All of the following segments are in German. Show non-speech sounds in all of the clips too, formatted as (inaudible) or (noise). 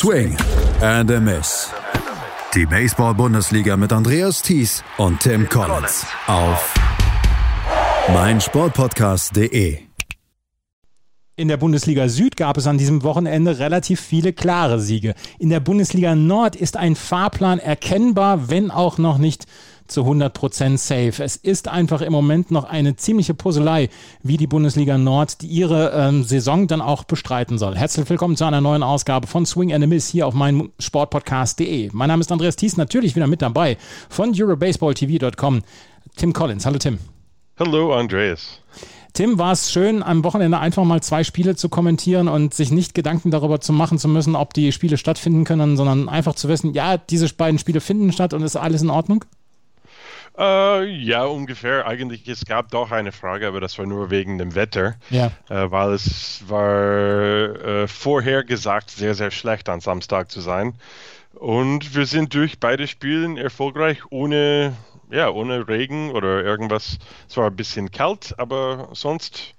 Swing and a Miss. Die Baseball-Bundesliga mit Andreas Thies und Tim Collins auf meinsportpodcast.de. In der Bundesliga Süd gab es an diesem Wochenende relativ viele klare Siege. In der Bundesliga Nord ist ein Fahrplan erkennbar, wenn auch noch nicht zu 100% safe. Es ist einfach im Moment noch eine ziemliche Puzzlei, wie die Bundesliga Nord die ihre ähm, Saison dann auch bestreiten soll. Herzlich willkommen zu einer neuen Ausgabe von Swing and a Miss hier auf meinem Sportpodcast.de. Mein Name ist Andreas Thies, natürlich wieder mit dabei von EuroBaseballTV.com. Tim Collins. Hallo Tim. Hallo Andreas. Tim, war es schön, am Wochenende einfach mal zwei Spiele zu kommentieren und sich nicht Gedanken darüber zu machen zu müssen, ob die Spiele stattfinden können, sondern einfach zu wissen, ja, diese beiden Spiele finden statt und ist alles in Ordnung? Uh, ja, ungefähr. Eigentlich, es gab doch eine Frage, aber das war nur wegen dem Wetter. Ja. Uh, weil es war uh, vorher gesagt sehr, sehr schlecht an Samstag zu sein. Und wir sind durch beide Spiele erfolgreich ohne, ja, ohne Regen oder irgendwas. Es war ein bisschen kalt, aber sonst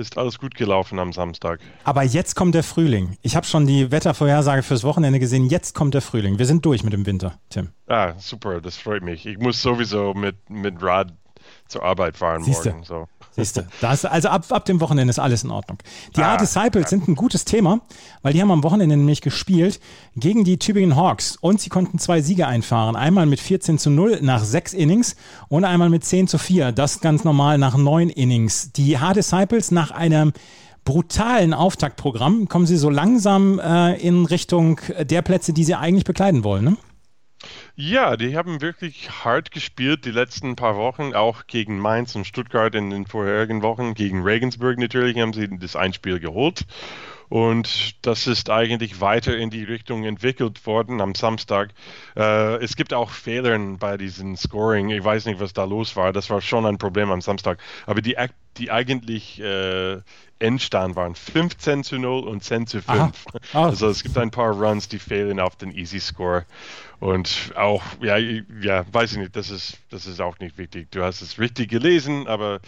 ist alles gut gelaufen am Samstag. Aber jetzt kommt der Frühling. Ich habe schon die Wettervorhersage fürs Wochenende gesehen. Jetzt kommt der Frühling. Wir sind durch mit dem Winter, Tim. Ah, super, das freut mich. Ich muss sowieso mit, mit Rad zur Arbeit fahren Siehste. morgen. So. Siehst du, das, also ab, ab dem Wochenende ist alles in Ordnung. Die ah, Disciples sind ein gutes Thema, weil die haben am Wochenende nämlich gespielt gegen die Tübingen Hawks und sie konnten zwei Siege einfahren. Einmal mit 14 zu 0 nach sechs Innings und einmal mit 10 zu 4. Das ganz normal nach neun Innings. Die H-Disciples nach einem brutalen Auftaktprogramm kommen sie so langsam äh, in Richtung der Plätze, die sie eigentlich bekleiden wollen. Ne? Ja, die haben wirklich hart gespielt die letzten paar Wochen, auch gegen Mainz und Stuttgart in den vorherigen Wochen. Gegen Regensburg natürlich haben sie das Einspiel geholt. Und das ist eigentlich weiter in die Richtung entwickelt worden am Samstag. Äh, es gibt auch Fehler bei diesem Scoring. Ich weiß nicht, was da los war. Das war schon ein Problem am Samstag. Aber die, die eigentlich äh, Endstand waren 15 zu 0 und 10 zu 5. Ah. (laughs) Also es gibt ein paar Runs, die fehlen auf den Easy Score. Und auch, ja, ja, weiß ich nicht, das ist, das ist auch nicht wichtig. Du hast es richtig gelesen, aber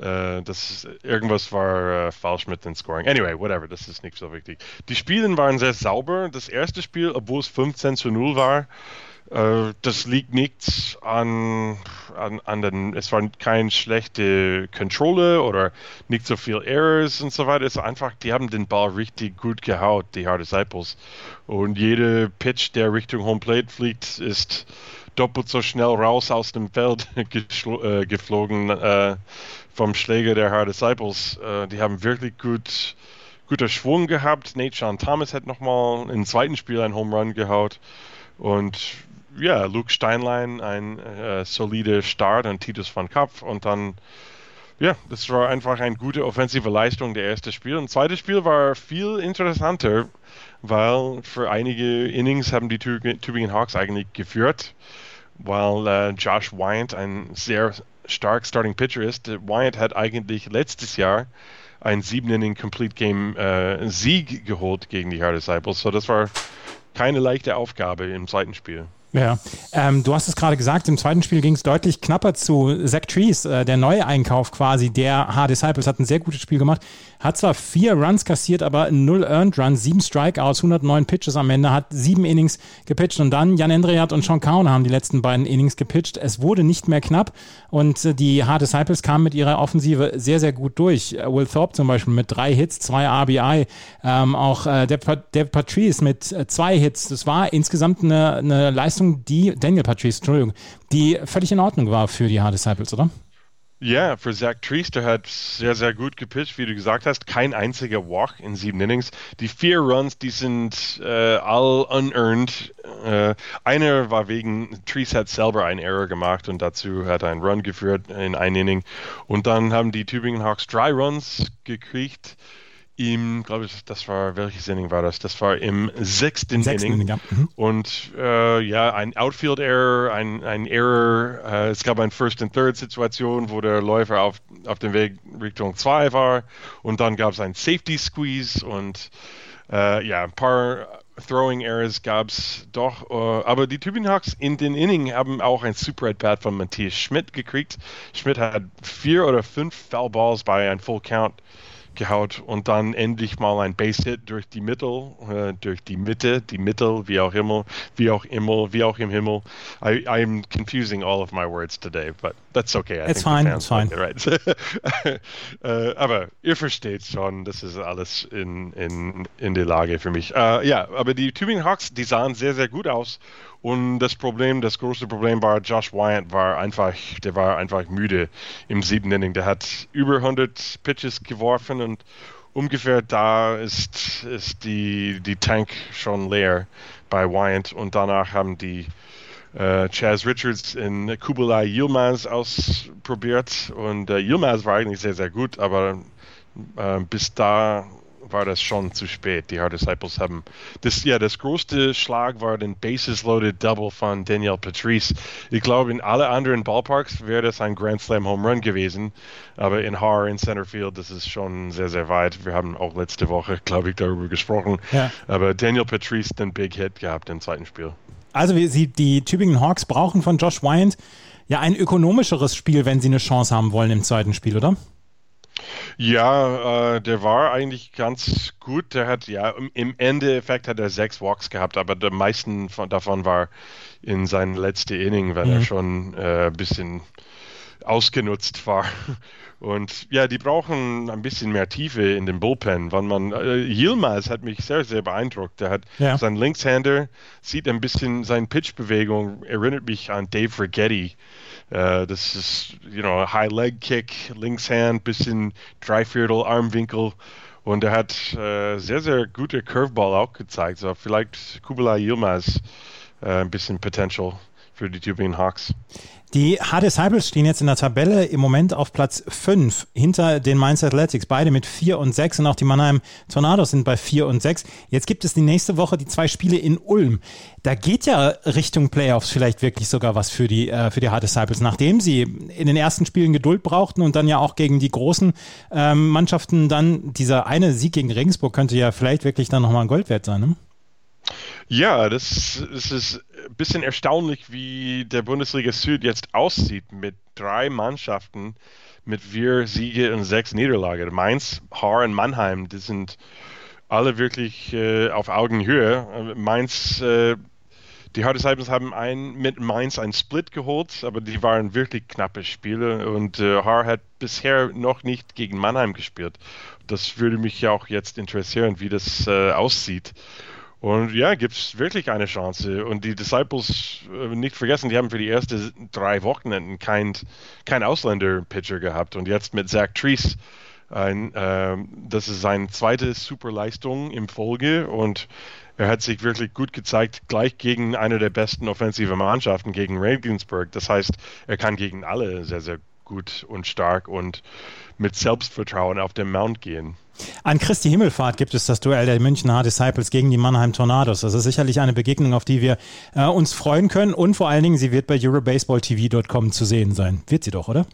äh, das irgendwas war äh, falsch mit dem Scoring. Anyway, whatever, das ist nicht so wichtig. Die Spiele waren sehr sauber. Das erste Spiel, obwohl es 15 zu 0 war, äh, das liegt nicht an, an, an den, es war kein schlechte Controller oder nicht so viel Errors und so weiter. Es ist einfach, die haben den Ball richtig gut gehaut, die Hard Disciples. Und jede Pitch, der Richtung Home Plate fliegt, ist doppelt so schnell raus aus dem Feld (laughs) äh, geflogen äh, vom Schläger der Hard Disciples. Äh, die haben wirklich gut guter Schwung gehabt. Nate Sean Thomas hat nochmal im zweiten Spiel ein Home Run gehaut. Und ja, Luke Steinlein ein äh, solider Start und Titus van Kapf und dann ja, das war einfach eine gute offensive Leistung der erste Spiel. Und das zweite Spiel war viel interessanter, weil für einige Innings haben die Tübingen Hawks eigentlich geführt, weil äh, Josh Wyant ein sehr stark Starting Pitcher ist. Wyant hat eigentlich letztes Jahr ein 7-Inning Complete Game äh, Sieg geholt gegen die Hard Disciples. So das war keine leichte Aufgabe im zweiten Spiel. Ja, ähm, du hast es gerade gesagt, im zweiten Spiel ging es deutlich knapper zu. Zach Trees, äh, der neue Einkauf quasi, der H. Disciples, hat ein sehr gutes Spiel gemacht. Hat zwar vier Runs kassiert, aber null Earned Runs, sieben Strikeouts, 109 Pitches am Ende, hat sieben Innings gepitcht und dann Jan Endriat und Sean Kaun haben die letzten beiden Innings gepitcht. Es wurde nicht mehr knapp und äh, die Hard Disciples kamen mit ihrer Offensive sehr, sehr gut durch. Äh, Will Thorpe zum Beispiel mit drei Hits, zwei RBI, ähm, auch äh, der Patrice mit äh, zwei Hits. Das war insgesamt eine, eine Leistung, die, Daniel Patrice, Entschuldigung, die völlig in Ordnung war für die Hard Disciples, oder? Ja, für Zach Treester hat sehr, sehr gut gepitcht, wie du gesagt hast. Kein einziger Walk in sieben Innings. Die vier Runs, die sind äh, all unearned. Äh, einer war wegen, Trees hat selber einen Error gemacht und dazu hat er einen Run geführt in ein Inning. Und dann haben die Tübingen Hawks drei Runs gekriegt im, glaube ich, das war, welches Inning war das? Das war im sechsten, sechsten Inning. Ja. Mhm. Und äh, ja, ein Outfield-Error, ein, ein Error. Äh, es gab eine First-and-Third-Situation, wo der Läufer auf, auf dem Weg Richtung 2 war. Und dann gab es ein Safety-Squeeze und äh, ja, ein paar Throwing Errors gab es doch. Äh, aber die Tübingen Hawks in den Inning haben auch ein Super At-Bat von Matthias Schmidt gekriegt. Schmidt hat vier oder fünf Foul Balls bei einem Full Count gehaut und dann endlich mal ein Base-Hit durch die Mittel, äh, durch die Mitte, die Mittel, wie auch immer, wie auch immer, wie auch im Himmel. I, I'm confusing all of my words today, but that's okay. I it's fine, it's fine. Right. (laughs) äh, aber ihr versteht schon, das ist alles in, in, in der Lage für mich. Äh, ja, aber die Tübingen Hawks, die sahen sehr, sehr gut aus. Und das Problem, das große Problem war, Josh Wyatt war einfach, der war einfach müde im siebten Inning. Der hat über 100 Pitches geworfen und ungefähr da ist, ist die, die Tank schon leer bei Wyatt. Und danach haben die äh, Chaz Richards in Kubalai Yilmaz ausprobiert. Und äh, Yilmaz war eigentlich sehr, sehr gut, aber äh, bis da war das schon zu spät. Die Hard Disciples haben das, ja, das größte Schlag war den Bases Loaded Double von Daniel Patrice. Ich glaube, in alle anderen Ballparks wäre das ein Grand Slam Home Run gewesen, aber in Haar in Centerfield, das ist schon sehr, sehr weit. Wir haben auch letzte Woche, glaube ich, darüber gesprochen. Ja. Aber Daniel Patrice den Big Hit gehabt im zweiten Spiel. Also wie sie die Tübingen Hawks brauchen von Josh Wyand ja ein ökonomischeres Spiel, wenn sie eine Chance haben wollen im zweiten Spiel, oder? Ja, äh, der war eigentlich ganz gut. Der hat ja im Endeffekt hat er sechs Walks gehabt, aber der meisten von, davon war in seinem letzten Inning, wenn mhm. er schon äh, ein bisschen ausgenutzt war. (laughs) Und ja, die brauchen ein bisschen mehr Tiefe in den Bullpen. Wenn man äh, Yilmaz hat mich sehr, sehr beeindruckt. Der hat ja. sein Linkshänder, sieht ein bisschen seine Pitchbewegung, erinnert mich an Dave Rigetti. Uh, das ist, you know, a High Leg Kick, links Linkshand, bisschen Dreiviertel, Armwinkel. Und er hat äh, sehr, sehr gute Curveball auch gezeigt. So vielleicht Kubala Yilmaz äh, ein bisschen Potential für die Tübingen Hawks. Die Hard Disciples stehen jetzt in der Tabelle im Moment auf Platz 5 hinter den Mainz Athletics, beide mit 4 und 6 und auch die Mannheim Tornados sind bei 4 und 6. Jetzt gibt es die nächste Woche die zwei Spiele in Ulm. Da geht ja Richtung Playoffs vielleicht wirklich sogar was für die, äh, für die Hard Disciples, nachdem sie in den ersten Spielen Geduld brauchten und dann ja auch gegen die großen ähm, Mannschaften dann dieser eine Sieg gegen Regensburg könnte ja vielleicht wirklich dann nochmal ein Gold wert sein. Ne? Ja, das, das ist ein bisschen erstaunlich, wie der Bundesliga Süd jetzt aussieht mit drei Mannschaften mit vier Siege und sechs Niederlagen. Mainz, Haar und Mannheim, die sind alle wirklich äh, auf Augenhöhe. Mainz, äh, die Hard Disciples haben ein, mit Mainz einen Split geholt, aber die waren wirklich knappe Spiele und äh, Haar hat bisher noch nicht gegen Mannheim gespielt. Das würde mich ja auch jetzt interessieren, wie das äh, aussieht. Und ja, gibt es wirklich eine Chance. Und die Disciples, äh, nicht vergessen, die haben für die ersten drei Wochenenden kein, kein Ausländer-Pitcher gehabt. Und jetzt mit Zach Trees, ein, äh, das ist seine zweite Superleistung im Folge. Und er hat sich wirklich gut gezeigt, gleich gegen eine der besten offensiven Mannschaften, gegen Regensburg. Das heißt, er kann gegen alle sehr, sehr gut und stark und mit Selbstvertrauen auf den Mount gehen. An Christi Himmelfahrt gibt es das Duell der Münchner Disciples gegen die Mannheim Tornados. Das ist sicherlich eine Begegnung, auf die wir äh, uns freuen können. Und vor allen Dingen, sie wird bei EuroBaseballTV.com zu sehen sein. Wird sie doch, oder?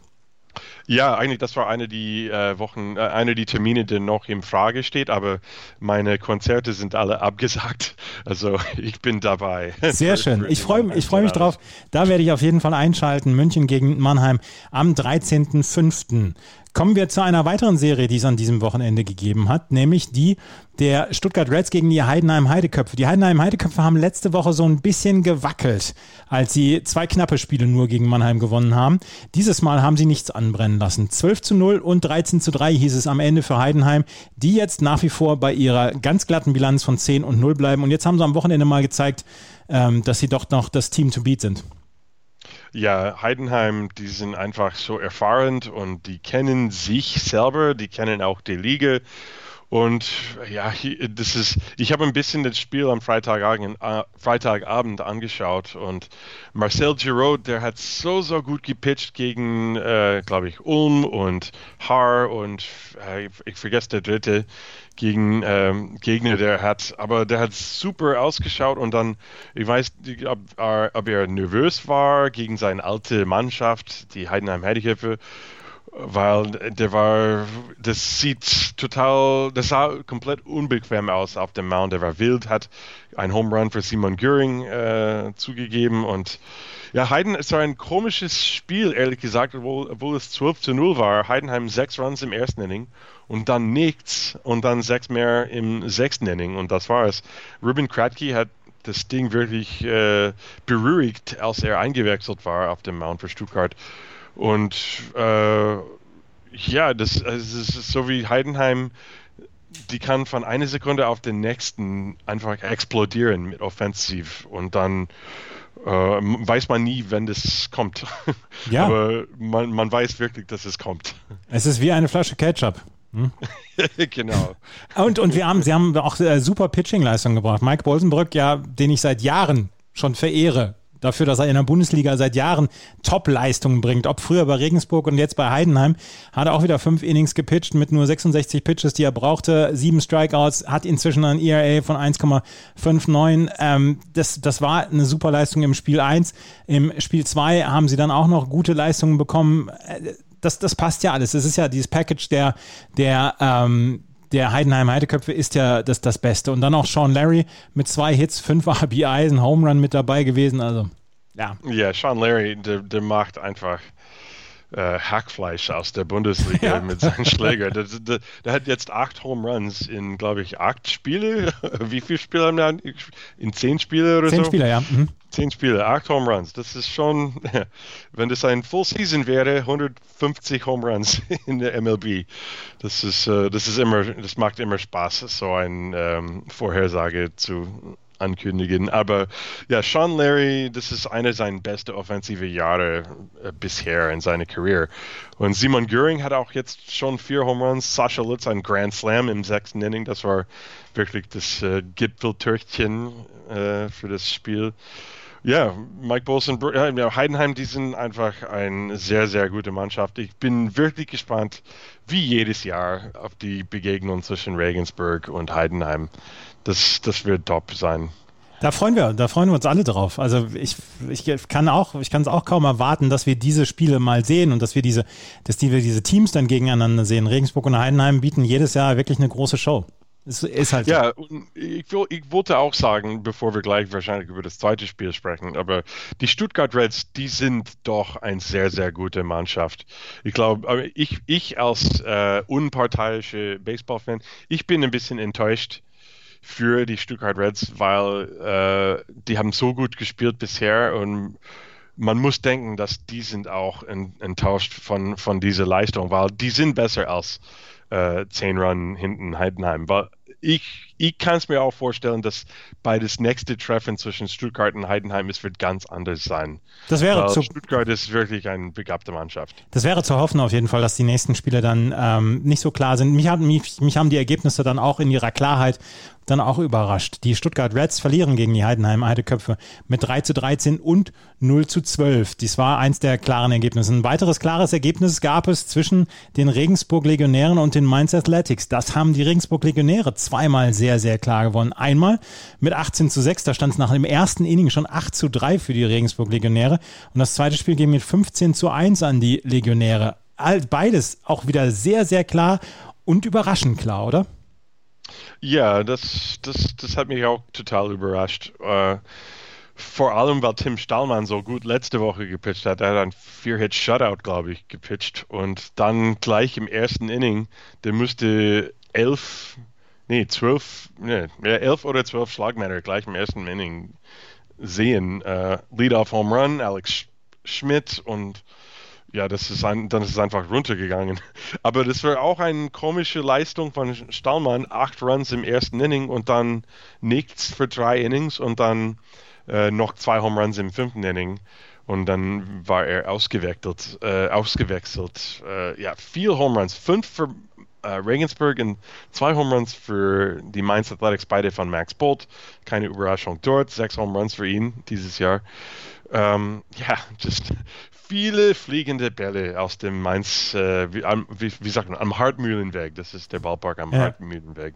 Ja, eigentlich, das war eine die äh, Wochen, äh, eine die Termine, die noch in Frage steht, aber meine Konzerte sind alle abgesagt. (laughs) Also ich bin dabei. Sehr (laughs) schön. Ich freue ich freu mich drauf. Da werde ich auf jeden Fall einschalten. München gegen Mannheim am 13.05. Kommen wir zu einer weiteren Serie, die es an diesem Wochenende gegeben hat, nämlich die der Stuttgart Reds gegen die Heidenheim Heideköpfe. Die Heidenheim Heideköpfe haben letzte Woche so ein bisschen gewackelt, als sie zwei knappe Spiele nur gegen Mannheim gewonnen haben. Dieses Mal haben sie nichts anbrennen lassen. 12 zu 0 und 13 zu 3 hieß es am Ende für Heidenheim, die jetzt nach wie vor bei ihrer ganz glatten Bilanz von 10 und 0 bleiben. Und jetzt haben sie am Wochenende mal gezeigt, ähm, dass sie doch noch das Team to beat sind. Ja, Heidenheim, die sind einfach so erfahren und die kennen sich selber, die kennen auch die Liga. Und ja, das ist, ich habe ein bisschen das Spiel am Freitagabend, äh, Freitagabend angeschaut und Marcel Giraud, der hat so, so gut gepitcht gegen, äh, glaube ich, Ulm und Haar und äh, ich vergesse der dritte gegen ähm, Gegner, der hat, aber der hat super ausgeschaut und dann, ich weiß nicht, ob, ob er nervös war gegen seine alte Mannschaft, die Heidenheim Heideköpfe weil der war, das sieht total, das sah komplett unbequem aus auf dem Mount. Der war wild, hat ein Home Run für Simon Göring äh, zugegeben und ja, Heiden ist ein komisches Spiel, ehrlich gesagt, obwohl, obwohl es 12 zu 0 war. Heidenheim sechs Runs im ersten Inning und dann nichts und dann sechs mehr im sechsten Inning und das war es. Ruben Kratky hat das Ding wirklich äh, beruhigt, als er eingewechselt war auf dem Mount für Stuttgart. Und äh, ja, das, das ist so wie Heidenheim, die kann von einer Sekunde auf den nächsten einfach explodieren mit Offensiv und dann äh, weiß man nie, wenn das kommt. Ja. (laughs) Aber man, man weiß wirklich, dass es kommt. Es ist wie eine Flasche Ketchup. Hm? (laughs) genau. Und, und wir haben, sie haben auch äh, super Pitching-Leistung gebracht. Mike Bolsenbrück, ja, den ich seit Jahren schon verehre, dafür, dass er in der Bundesliga seit Jahren Top-Leistungen bringt. Ob früher bei Regensburg und jetzt bei Heidenheim, hat er auch wieder fünf Innings gepitcht mit nur 66 Pitches, die er brauchte, sieben Strikeouts, hat inzwischen ein ERA von 1,59. Ähm, das, das war eine super Leistung im Spiel 1. Im Spiel 2 haben sie dann auch noch gute Leistungen bekommen. Äh, das, das passt ja alles. Das ist ja dieses Package der, der, ähm, der Heidenheim Heideköpfe ist ja das, das Beste. Und dann auch Sean Larry mit zwei Hits, fünf (laughs) RBIs, ein Home Run mit dabei gewesen. Also, ja. Ja, Sean Larry, der, der macht einfach äh, Hackfleisch aus der Bundesliga ja. mit seinen Schlägern. Der, der, der, hat jetzt acht Home Runs in, glaube ich, acht Spiele. (laughs) Wie viele Spiele haben wir? In zehn Spiele oder zehn so? Zehn Spiele, ja. Mhm. Zehn Spiele, acht Home Runs. Das ist schon, (laughs) wenn das ein Full Season wäre, 150 Home Runs (laughs) in der MLB. Das ist, äh, das ist immer, das macht immer Spaß, so eine ähm, Vorhersage zu ankündigen. Aber ja, Sean Larry, das ist einer seiner besten offensive Jahre äh, bisher in seiner Karriere. Und Simon Göring hat auch jetzt schon vier Home Runs. Sascha Lutz ein Grand Slam im sechsten Inning. Das war wirklich das äh, Gipfeltürchen äh, für das Spiel. Ja, Mike Bolson, ja, Heidenheim, die sind einfach eine sehr, sehr gute Mannschaft. Ich bin wirklich gespannt, wie jedes Jahr, auf die Begegnung zwischen Regensburg und Heidenheim das, das wird top sein. Da freuen wir, da freuen wir uns alle drauf. Also ich, ich kann auch, ich kann es auch kaum erwarten, dass wir diese Spiele mal sehen und dass wir diese, dass wir diese Teams dann gegeneinander sehen. Regensburg und Heidenheim bieten jedes Jahr wirklich eine große Show. Es ist halt ja, so. ich, ich wollte auch sagen, bevor wir gleich wahrscheinlich über das zweite Spiel sprechen, aber die Stuttgart Reds, die sind doch eine sehr, sehr gute Mannschaft. Ich glaube, ich, ich als äh, unparteiische Baseballfan, ich bin ein bisschen enttäuscht, für die Stuttgart Reds, weil äh, die haben so gut gespielt bisher und man muss denken, dass die sind auch enttäuscht von, von dieser Leistung, weil die sind besser als äh, 10 Run hinten Heidenheim. Weil ich, ich kann es mir auch vorstellen, dass bei das nächste Treffen zwischen Stuttgart und Heidenheim es wird ganz anders sein. Das wäre zu, Stuttgart ist wirklich eine begabte Mannschaft. Das wäre zu hoffen auf jeden Fall, dass die nächsten Spiele dann ähm, nicht so klar sind. Mich, hat, mich, mich haben die Ergebnisse dann auch in ihrer Klarheit dann auch überrascht. Die Stuttgart Reds verlieren gegen die Heidenheim Heideköpfe mit 3 zu 13 und 0 zu 12. Dies war eins der klaren Ergebnisse. Ein weiteres klares Ergebnis gab es zwischen den Regensburg Legionären und den Mainz Athletics. Das haben die Regensburg Legionäre zweimal sehr, sehr klar gewonnen. Einmal mit 18 zu 6, da stand es nach dem ersten Inning schon 8 zu 3 für die Regensburg Legionäre. Und das zweite Spiel ging mit 15 zu 1 an die Legionäre. Beides auch wieder sehr, sehr klar und überraschend klar, oder? Ja, das, das, das hat mich auch total überrascht. Uh, vor allem, weil Tim Stallmann so gut letzte Woche gepitcht hat. Er hat ein Vier-Hit-Shutout, glaube ich, gepitcht. Und dann gleich im ersten Inning, der musste elf, nee, zwölf, nee, elf oder zwölf Schlagmänner gleich im ersten Inning sehen. Uh, Lead-off Home Run, Alex Schmidt und ja, das ist ein, dann ist es einfach runtergegangen. (laughs) Aber das war auch eine komische Leistung von Stallmann. Acht Runs im ersten Inning und dann nichts für drei Innings und dann äh, noch zwei Home Runs im fünften Inning. Und dann war er ausgewechselt. Äh, ausgewechselt. Äh, ja, vier Home Runs. Fünf für äh, Regensburg und zwei Home Runs für die Mainz Athletics, beide von Max Bolt. Keine Überraschung dort. Sechs Home Runs für ihn dieses Jahr. Ähm, ja, just viele fliegende Bälle aus dem Mainz, äh, wie, wie, wie, sagt man, am Hartmühlenweg. Das ist der Ballpark am ja. Hartmühlenweg.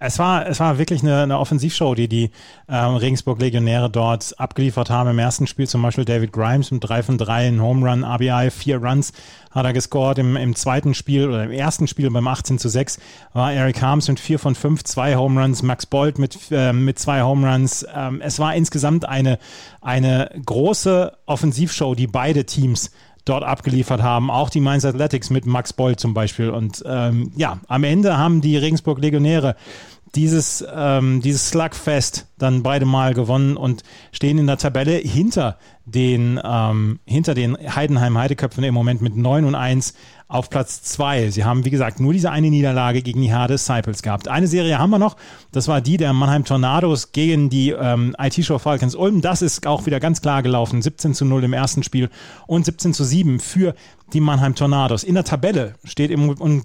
Es war, es war wirklich eine, eine Offensivshow, die die ähm, Regensburg-Legionäre dort abgeliefert haben. Im ersten Spiel zum Beispiel David Grimes mit 3 von 3 in Home Run, RBI, 4 Runs hat er gescored. Im, Im zweiten Spiel oder im ersten Spiel beim 18 zu 6 war Eric Harms mit 4 von 5, 2 Home Runs, Max Bolt mit, äh, mit 2 Home Runs. Ähm, es war insgesamt eine, eine große Offensivshow, die beide Teams dort abgeliefert haben. Auch die Mainz Athletics mit Max Boll zum Beispiel. Und ähm, ja, am Ende haben die Regensburg Legionäre dieses, ähm, dieses Slugfest dann beide Mal gewonnen und stehen in der Tabelle hinter den, ähm, hinter den Heidenheim-Heideköpfen im Moment mit 9 und 1 auf Platz 2. Sie haben, wie gesagt, nur diese eine Niederlage gegen die Herde Disciples gehabt. Eine Serie haben wir noch, das war die der Mannheim Tornados gegen die ähm, IT-Show Falcons Ulm. Das ist auch wieder ganz klar gelaufen. 17 zu 0 im ersten Spiel und 17 zu 7 für die Mannheim Tornados. In der Tabelle steht im,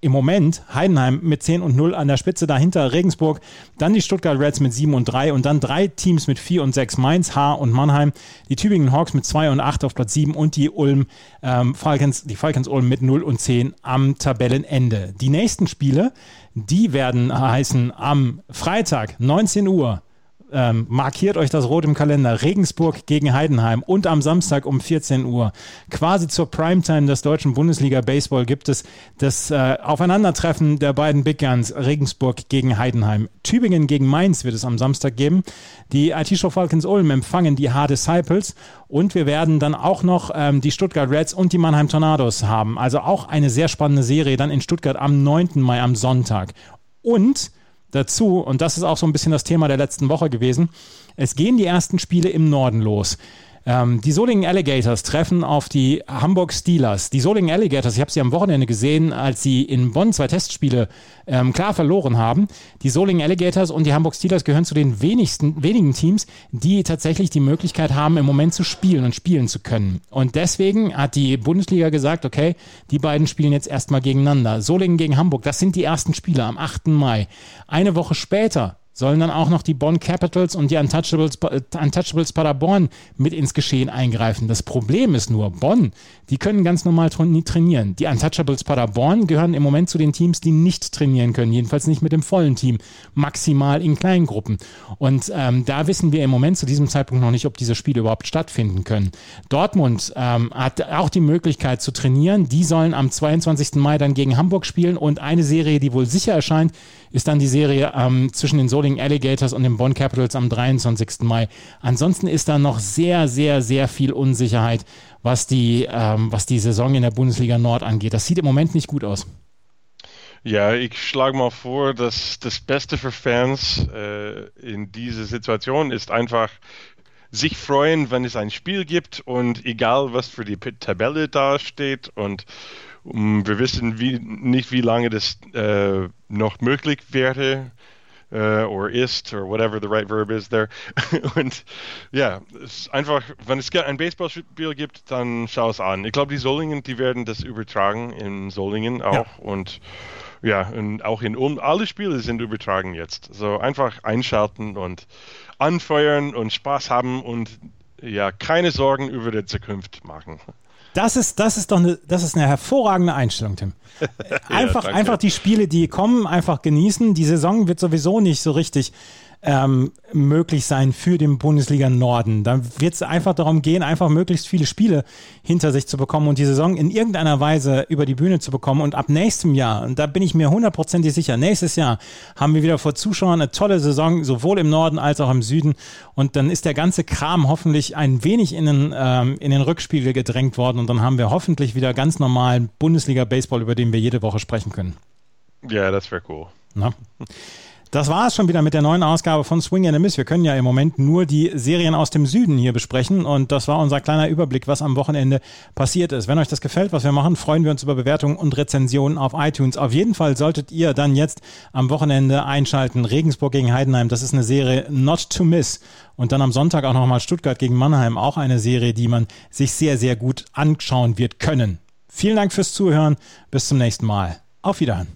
im Moment Heidenheim mit 10 und 0 an der Spitze, dahinter Regensburg, dann die Stuttgart Reds mit 7 und 3 und dann drei Teams mit 4 und 6, Mainz, Haar und Mannheim, die Tübingen Hawks mit 2 und 8 auf Platz 7 und die Ulm ähm, Falcons, die Falcons Ulm mit 0 und 10 am Tabellenende. Die nächsten Spiele, die werden heißen am Freitag 19 Uhr ähm, markiert euch das rot im Kalender. Regensburg gegen Heidenheim und am Samstag um 14 Uhr, quasi zur Primetime des deutschen Bundesliga Baseball, gibt es das äh, Aufeinandertreffen der beiden Big Guns Regensburg gegen Heidenheim. Tübingen gegen Mainz wird es am Samstag geben. Die IT-Show Falcons Ulm empfangen die H Disciples und wir werden dann auch noch ähm, die Stuttgart Reds und die Mannheim Tornados haben. Also auch eine sehr spannende Serie dann in Stuttgart am 9. Mai am Sonntag. Und dazu, und das ist auch so ein bisschen das Thema der letzten Woche gewesen, es gehen die ersten Spiele im Norden los. Ähm, die Solingen Alligators treffen auf die Hamburg Steelers. Die Solingen Alligators, ich habe sie am Wochenende gesehen, als sie in Bonn zwei Testspiele ähm, klar verloren haben. Die Solingen Alligators und die Hamburg Steelers gehören zu den wenigsten, wenigen Teams, die tatsächlich die Möglichkeit haben, im Moment zu spielen und spielen zu können. Und deswegen hat die Bundesliga gesagt, okay, die beiden spielen jetzt erstmal gegeneinander. Solingen gegen Hamburg, das sind die ersten Spiele am 8. Mai. Eine Woche später sollen dann auch noch die Bonn Capitals und die Untouchables, Untouchables Paderborn mit ins Geschehen eingreifen. Das Problem ist nur, Bonn, die können ganz normal trainieren. Die Untouchables Paderborn gehören im Moment zu den Teams, die nicht trainieren können, jedenfalls nicht mit dem vollen Team, maximal in Kleingruppen. Und ähm, da wissen wir im Moment zu diesem Zeitpunkt noch nicht, ob diese Spiele überhaupt stattfinden können. Dortmund ähm, hat auch die Möglichkeit zu trainieren. Die sollen am 22. Mai dann gegen Hamburg spielen und eine Serie, die wohl sicher erscheint, ist dann die Serie ähm, zwischen den Solingen Alligators und den Bonn Capitals am 23. Mai. Ansonsten ist da noch sehr, sehr, sehr viel Unsicherheit, was die, ähm, was die Saison in der Bundesliga Nord angeht. Das sieht im Moment nicht gut aus. Ja, ich schlage mal vor, dass das Beste für Fans äh, in dieser Situation ist einfach sich freuen, wenn es ein Spiel gibt und egal was für die Tabelle da steht und um, wir wissen wie, nicht, wie lange das äh, noch möglich wäre äh, oder ist oder whatever the right verb is there. (laughs) Und ja, es ist einfach, wenn es ein Baseballspiel gibt, dann schau es an. Ich glaube, die Solingen, die werden das übertragen in Solingen auch ja. und ja, und auch in Ulm. Alle Spiele sind übertragen jetzt. So einfach einschalten und anfeuern und Spaß haben und ja, keine Sorgen über die Zukunft machen. Das ist, das ist doch eine, das ist eine hervorragende Einstellung, Tim. (laughs) Einfach, ja, einfach die Spiele, die kommen, einfach genießen. Die Saison wird sowieso nicht so richtig ähm, möglich sein für den Bundesliga Norden. Da wird es einfach darum gehen, einfach möglichst viele Spiele hinter sich zu bekommen und die Saison in irgendeiner Weise über die Bühne zu bekommen. Und ab nächstem Jahr, und da bin ich mir hundertprozentig sicher, nächstes Jahr haben wir wieder vor Zuschauern eine tolle Saison, sowohl im Norden als auch im Süden. Und dann ist der ganze Kram hoffentlich ein wenig in den, ähm, in den Rückspiegel gedrängt worden. Und dann haben wir hoffentlich wieder ganz normalen Bundesliga-Baseball, über den wir jede Woche sprechen können. Ja, das wäre cool. Na? (laughs) Das war es schon wieder mit der neuen Ausgabe von Swing and a Miss. Wir können ja im Moment nur die Serien aus dem Süden hier besprechen und das war unser kleiner Überblick, was am Wochenende passiert ist. Wenn euch das gefällt, was wir machen, freuen wir uns über Bewertungen und Rezensionen auf iTunes. Auf jeden Fall solltet ihr dann jetzt am Wochenende einschalten. Regensburg gegen Heidenheim, das ist eine Serie not to miss. Und dann am Sonntag auch nochmal Stuttgart gegen Mannheim, auch eine Serie, die man sich sehr, sehr gut anschauen wird können. Vielen Dank fürs Zuhören. Bis zum nächsten Mal. Auf Wiederhören.